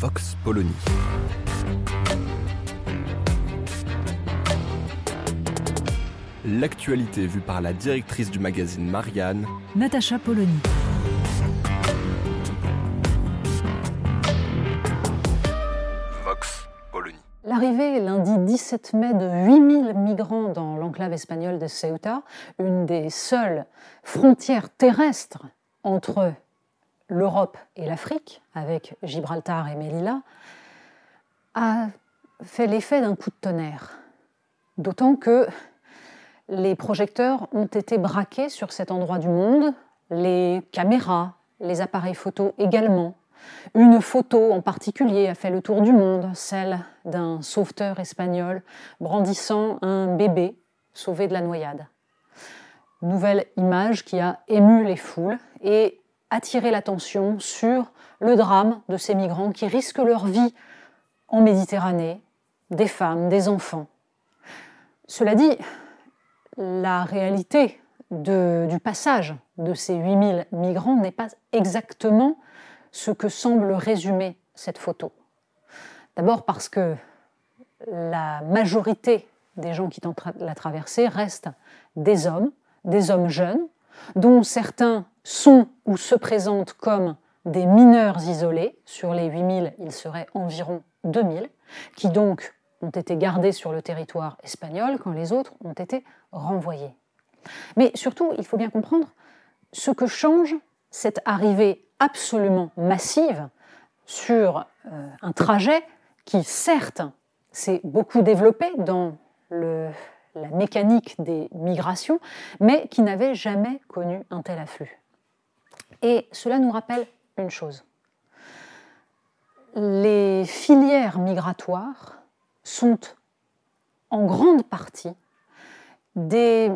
Vox Polony. L'actualité vue par la directrice du magazine Marianne, Natacha Polony. Vox Polony. L'arrivée lundi 17 mai de 8000 migrants dans l'enclave espagnole de Ceuta, une des seules frontières terrestres entre l'Europe et l'Afrique, avec Gibraltar et Melilla, a fait l'effet d'un coup de tonnerre. D'autant que les projecteurs ont été braqués sur cet endroit du monde, les caméras, les appareils photo également. Une photo en particulier a fait le tour du monde, celle d'un sauveteur espagnol brandissant un bébé sauvé de la noyade. Nouvelle image qui a ému les foules et attiré l'attention sur le drame de ces migrants qui risquent leur vie en Méditerranée, des femmes, des enfants. Cela dit, la réalité du passage de ces 8000 migrants n'est pas exactement ce que semble résumer cette photo. D'abord parce que la majorité des gens qui tentent la traversée restent des hommes, des hommes jeunes, dont certains sont ou se présentent comme des mineurs isolés. Sur les 8000, il serait environ 2000, qui donc ont été gardés sur le territoire espagnol quand les autres ont été renvoyés. Mais surtout, il faut bien comprendre ce que change cette arrivée absolument massive sur euh, un trajet qui, certes, s'est beaucoup développé dans la mécanique des migrations, mais qui n'avait jamais connu un tel afflux. Et cela nous rappelle une chose. Les filières migratoires sont en grande partie des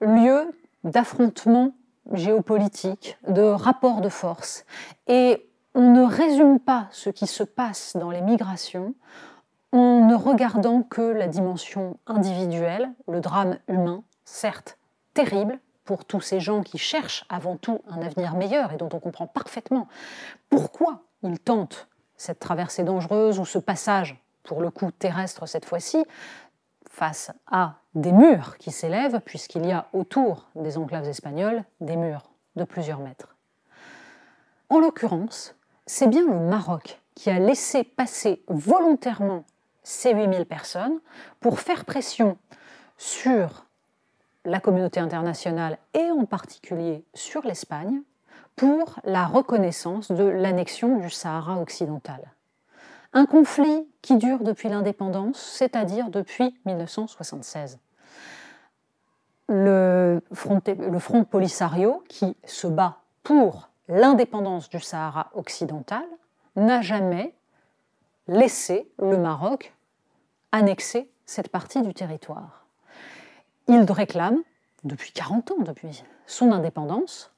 lieux d'affrontement géopolitique, de rapports de force. Et on ne résume pas ce qui se passe dans les migrations en ne regardant que la dimension individuelle, le drame humain, certes terrible pour tous ces gens qui cherchent avant tout un avenir meilleur et dont on comprend parfaitement pourquoi ils tentent cette traversée dangereuse ou ce passage, pour le coup terrestre cette fois-ci, face à des murs qui s'élèvent, puisqu'il y a autour des enclaves espagnoles des murs de plusieurs mètres. En l'occurrence, c'est bien le Maroc qui a laissé passer volontairement ces 8000 personnes pour faire pression sur la communauté internationale et en particulier sur l'Espagne pour la reconnaissance de l'annexion du Sahara occidental. Un conflit qui dure depuis l'indépendance, c'est-à-dire depuis 1976. Le front, le front Polisario, qui se bat pour l'indépendance du Sahara occidental, n'a jamais laissé le Maroc annexer cette partie du territoire. Il réclame, depuis 40 ans, depuis son indépendance,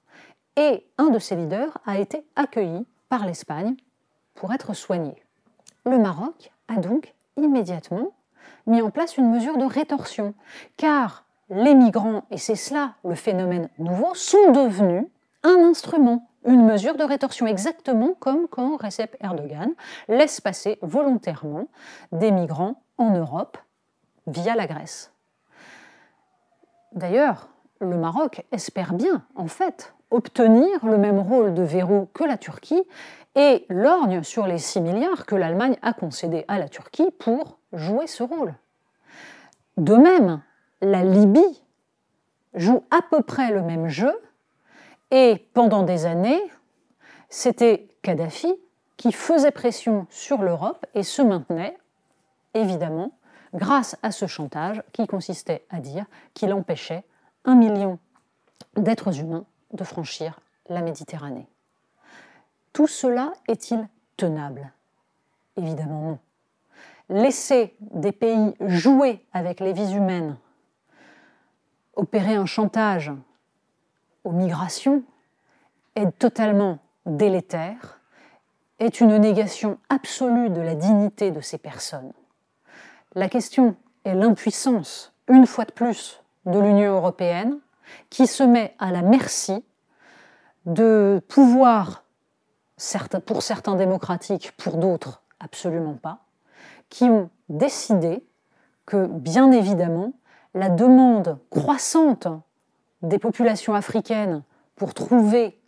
et un de ses leaders a été accueilli par l'Espagne pour être soigné. Le Maroc a donc immédiatement mis en place une mesure de rétorsion, car les migrants, et c'est cela le phénomène nouveau, sont devenus un instrument, une mesure de rétorsion, exactement comme quand Recep Erdogan laisse passer volontairement des migrants en Europe via la Grèce. D'ailleurs, le Maroc espère bien, en fait, obtenir le même rôle de verrou que la Turquie et lorgne sur les 6 milliards que l'Allemagne a concédés à la Turquie pour jouer ce rôle. De même, la Libye joue à peu près le même jeu et pendant des années, c'était Kadhafi qui faisait pression sur l'Europe et se maintenait, évidemment, grâce à ce chantage qui consistait à dire qu'il empêchait un million d'êtres humains de franchir la Méditerranée. Tout cela est-il tenable? Évidemment non. Laisser des pays jouer avec les vies humaines, opérer un chantage aux migrations, est totalement délétère, est une négation absolue de la dignité de ces personnes. La question est l'impuissance, une fois de plus, de l'Union européenne, qui se met à la merci de pouvoirs, pour certains démocratiques, pour d'autres absolument pas, qui ont décidé que, bien évidemment, la demande croissante des populations africaines pour trouver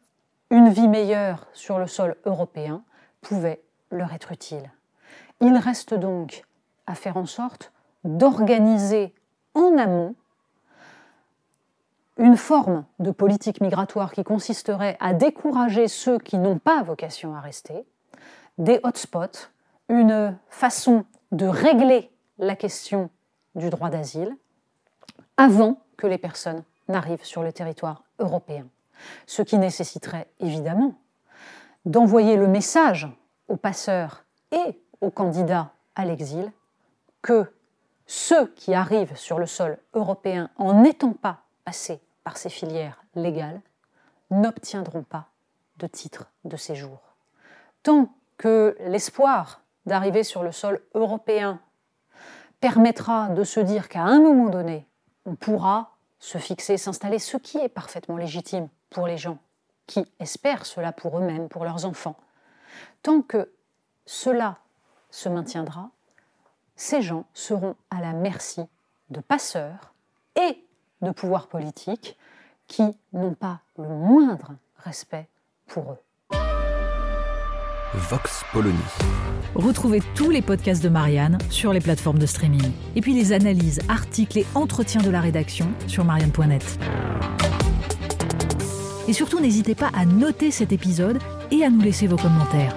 une vie meilleure sur le sol européen pouvait leur être utile. Il reste donc à faire en sorte d'organiser en amont une forme de politique migratoire qui consisterait à décourager ceux qui n'ont pas vocation à rester, des hotspots, une façon de régler la question du droit d'asile avant que les personnes n'arrivent sur le territoire européen. Ce qui nécessiterait évidemment d'envoyer le message aux passeurs et aux candidats à l'exil que ceux qui arrivent sur le sol européen en n'étant pas passés par ces filières légales n'obtiendront pas de titre de séjour. Tant que l'espoir d'arriver sur le sol européen permettra de se dire qu'à un moment donné, on pourra se fixer, s'installer, ce qui est parfaitement légitime pour les gens qui espèrent cela pour eux-mêmes, pour leurs enfants. Tant que cela se maintiendra, ces gens seront à la merci de passeurs et de pouvoirs politiques qui n'ont pas le moindre respect pour eux. Vox Polony. Retrouvez tous les podcasts de Marianne sur les plateformes de streaming. Et puis les analyses, articles et entretiens de la rédaction sur marianne.net. Et surtout, n'hésitez pas à noter cet épisode et à nous laisser vos commentaires.